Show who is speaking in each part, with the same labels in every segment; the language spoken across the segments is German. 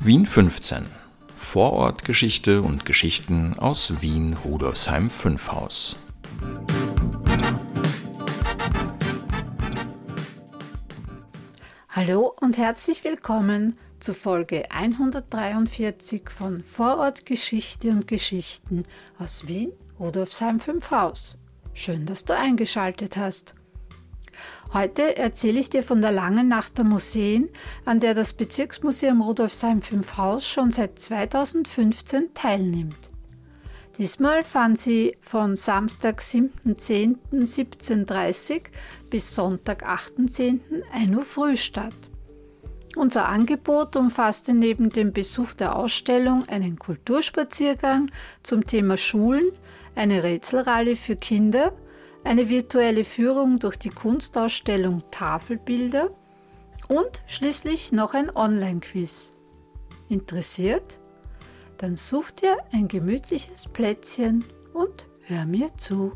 Speaker 1: Wien 15. Vorortgeschichte und Geschichten aus Wien Rudolfsheim 5 Haus.
Speaker 2: Hallo und herzlich willkommen zu Folge 143 von Vorortgeschichte und Geschichten aus Wien Rudolfsheim 5 Haus. Schön, dass du eingeschaltet hast. Heute erzähle ich dir von der langen Nacht der Museen, an der das Bezirksmuseum Rudolfsheim 5 Haus schon seit 2015 teilnimmt. Diesmal fand sie von Samstag 7.10.17.30 bis Sonntag 8.10. 1 Uhr früh statt. Unser Angebot umfasste neben dem Besuch der Ausstellung einen Kulturspaziergang zum Thema Schulen, eine Rätselrallye für Kinder eine virtuelle Führung durch die Kunstausstellung Tafelbilder und schließlich noch ein Online-Quiz. Interessiert? Dann such dir ein gemütliches Plätzchen und hör mir zu.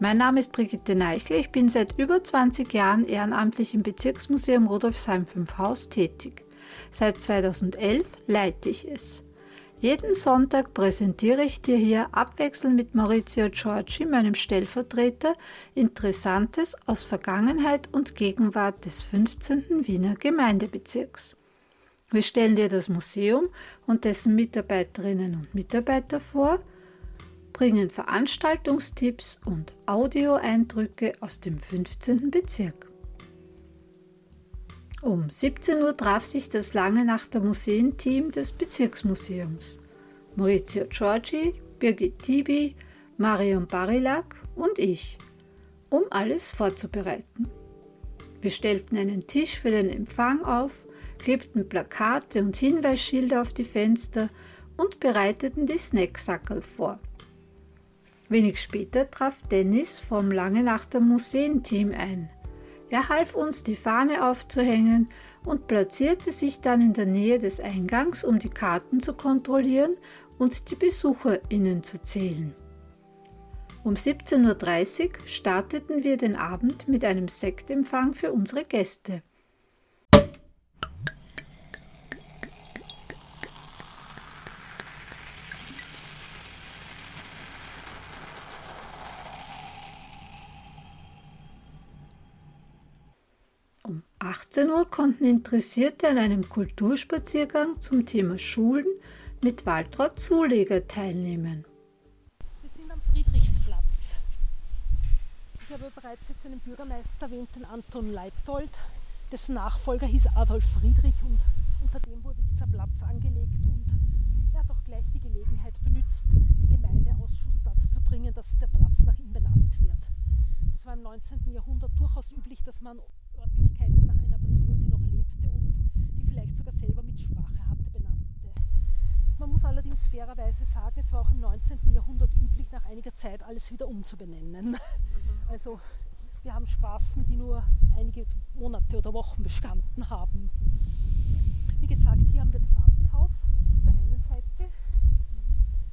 Speaker 2: Mein Name ist Brigitte Neichel, ich bin seit über 20 Jahren ehrenamtlich im Bezirksmuseum Rudolfsheim 5 Haus tätig. Seit 2011 leite ich es. Jeden Sonntag präsentiere ich dir hier abwechselnd mit Maurizio Giorgi, meinem Stellvertreter, Interessantes aus Vergangenheit und Gegenwart des 15. Wiener Gemeindebezirks. Wir stellen dir das Museum und dessen Mitarbeiterinnen und Mitarbeiter vor, bringen Veranstaltungstipps und Audioeindrücke aus dem 15. Bezirk. Um 17 Uhr traf sich das lange Nacht der Museenteam des Bezirksmuseums. Maurizio Giorgi, Birgit Tibi, Marion Barilak und ich, um alles vorzubereiten. Wir stellten einen Tisch für den Empfang auf, klebten Plakate und Hinweisschilder auf die Fenster und bereiteten die Snacksackel vor. Wenig später traf Dennis vom Lange Nacht der Museenteam ein – er half uns, die Fahne aufzuhängen und platzierte sich dann in der Nähe des Eingangs, um die Karten zu kontrollieren und die BesucherInnen zu zählen. Um 17.30 Uhr starteten wir den Abend mit einem Sektempfang für unsere Gäste. Um 18 Uhr konnten Interessierte an einem Kulturspaziergang zum Thema Schulen mit Waltraud Zuleger teilnehmen.
Speaker 3: Wir sind am Friedrichsplatz. Ich habe bereits jetzt einen Bürgermeister erwähnt, den Anton Leitold, dessen Nachfolger hieß Adolf Friedrich und unter dem wurde dieser Platz angelegt und er hat auch gleich die Gelegenheit benutzt, den Gemeindeausschuss dazu zu bringen, dass der Platz nach ihm benannt wird. Das war im 19. Jahrhundert durchaus üblich, dass man Örtlichkeiten nach einer Person, die noch lebte und die vielleicht sogar selber Mitsprache hatte, benannte. Man muss allerdings fairerweise sagen, es war auch im 19. Jahrhundert üblich, nach einiger Zeit alles wieder umzubenennen. Mhm. Also wir haben Straßen, die nur einige Monate oder Wochen bestanden haben. Wie gesagt, hier haben wir das Amtshaus, das ist auf der einen Seite.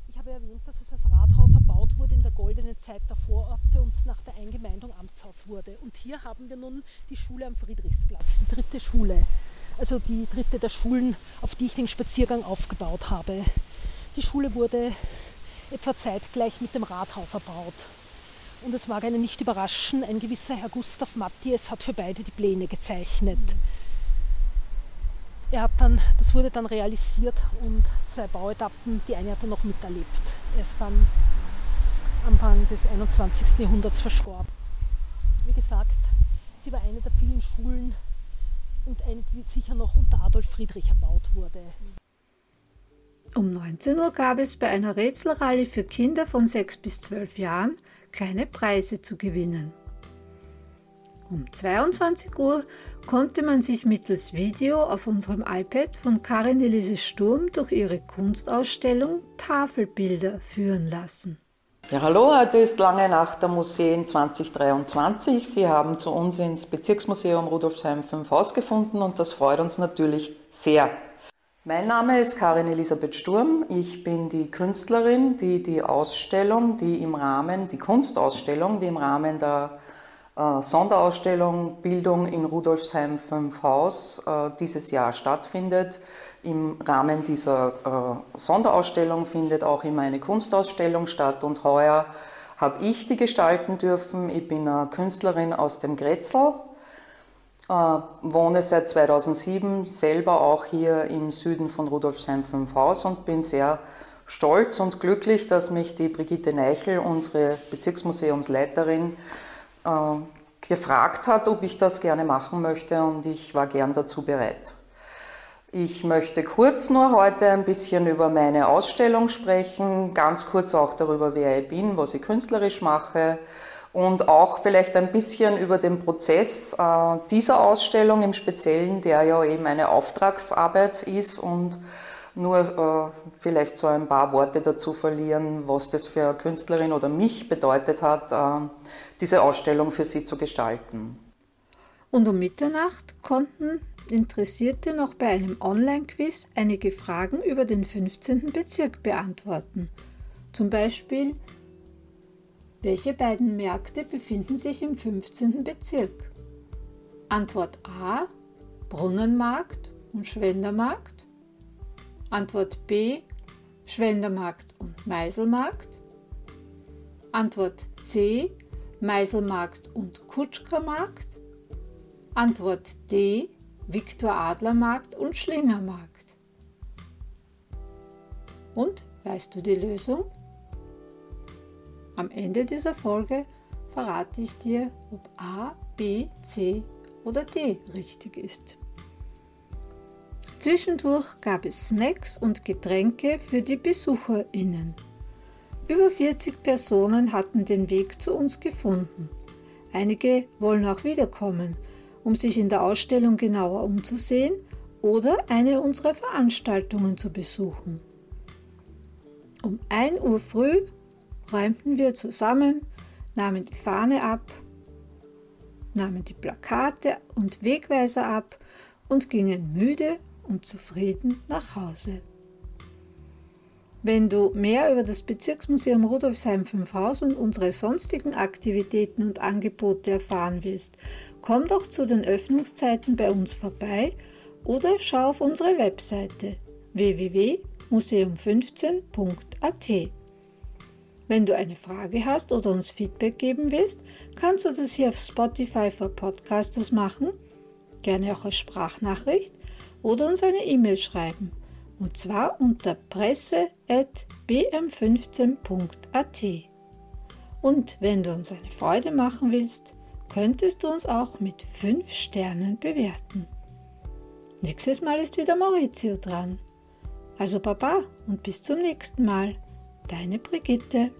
Speaker 3: Ich habe erwähnt, dass es als Rathaus erbaut wurde in der goldenen Zeit der Vororte und nach der Eingemeindung Amtshaus wurde. Und hier haben wir nun die Schule am Friedrichsplatz, die dritte Schule. Also die dritte der Schulen, auf die ich den Spaziergang aufgebaut habe. Die Schule wurde etwa zeitgleich mit dem Rathaus erbaut. Und es mag einen nicht überraschen, ein gewisser Herr Gustav Matthies hat für beide die Pläne gezeichnet. Er hat dann, das wurde dann realisiert und zwei Bauetappen, die eine hat er noch miterlebt. Er ist dann Anfang des 21. Jahrhunderts verstorben. Wie gesagt, sie war eine der vielen Schulen und eine, die sicher noch unter Adolf Friedrich erbaut wurde.
Speaker 2: Um 19 Uhr gab es bei einer Rätselrallye für Kinder von 6 bis 12 Jahren kleine Preise zu gewinnen. Um 22 Uhr konnte man sich mittels Video auf unserem iPad von Karin Elise Sturm durch ihre Kunstausstellung Tafelbilder führen lassen.
Speaker 4: Ja, hallo, heute ist lange Nacht der Museen 2023. Sie haben zu uns ins Bezirksmuseum Rudolfsheim 5 Haus gefunden und das freut uns natürlich sehr. Mein Name ist Karin Elisabeth Sturm. Ich bin die Künstlerin, die die Ausstellung, die im Rahmen, die Kunstausstellung, die im Rahmen der äh, Sonderausstellung Bildung in Rudolfsheim 5 Haus äh, dieses Jahr stattfindet. Im Rahmen dieser äh, Sonderausstellung findet auch immer eine Kunstausstellung statt und heuer habe ich die gestalten dürfen. Ich bin eine Künstlerin aus dem Grätzl, wohne seit 2007 selber auch hier im Süden von Rudolfsheim 5 Haus und bin sehr stolz und glücklich, dass mich die Brigitte Neichel, unsere Bezirksmuseumsleiterin, äh, gefragt hat, ob ich das gerne machen möchte und ich war gern dazu bereit. Ich möchte kurz nur heute ein bisschen über meine Ausstellung sprechen, ganz kurz auch darüber, wer ich bin, was ich künstlerisch mache und auch vielleicht ein bisschen über den Prozess äh, dieser Ausstellung im Speziellen, der ja eben eine Auftragsarbeit ist und nur äh, vielleicht so ein paar Worte dazu verlieren, was das für eine Künstlerin oder mich bedeutet hat, äh, diese Ausstellung für sie zu gestalten.
Speaker 2: Und um Mitternacht konnten Interessierte noch bei einem Online-Quiz einige Fragen über den 15. Bezirk beantworten. Zum Beispiel, welche beiden Märkte befinden sich im 15. Bezirk? Antwort A, Brunnenmarkt und Schwendermarkt. Antwort B Schwendermarkt und Meiselmarkt. Antwort C Meiselmarkt und Kutschkermarkt. Antwort D Viktor Adler Markt und Schlingermarkt. Und weißt du die Lösung? Am Ende dieser Folge verrate ich dir, ob A, B, C oder D richtig ist. Zwischendurch gab es Snacks und Getränke für die BesucherInnen. Über 40 Personen hatten den Weg zu uns gefunden. Einige wollen auch wiederkommen, um sich in der Ausstellung genauer umzusehen oder eine unserer Veranstaltungen zu besuchen. Um 1 Uhr früh räumten wir zusammen, nahmen die Fahne ab, nahmen die Plakate und Wegweiser ab und gingen müde und zufrieden nach Hause. Wenn du mehr über das Bezirksmuseum Rudolfsheim 5 Haus und unsere sonstigen Aktivitäten und Angebote erfahren willst, komm doch zu den Öffnungszeiten bei uns vorbei oder schau auf unsere Webseite www.museum15.at. Wenn du eine Frage hast oder uns Feedback geben willst, kannst du das hier auf Spotify für Podcasters machen, gerne auch als Sprachnachricht oder uns eine E-Mail schreiben. Und zwar unter presse.bm15.at. Und wenn du uns eine Freude machen willst, könntest du uns auch mit 5 Sternen bewerten. Nächstes Mal ist wieder Maurizio dran. Also Baba und bis zum nächsten Mal. Deine Brigitte.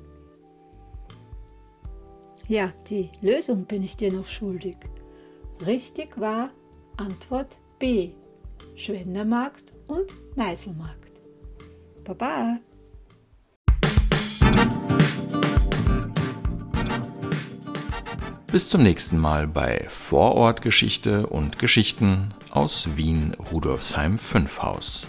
Speaker 2: Ja, die Lösung bin ich dir noch schuldig. Richtig war Antwort B. Schwendermarkt und Meiselmarkt. Baba!
Speaker 1: Bis zum nächsten Mal bei Vorortgeschichte und Geschichten aus Wien Rudolfsheim 5 Haus.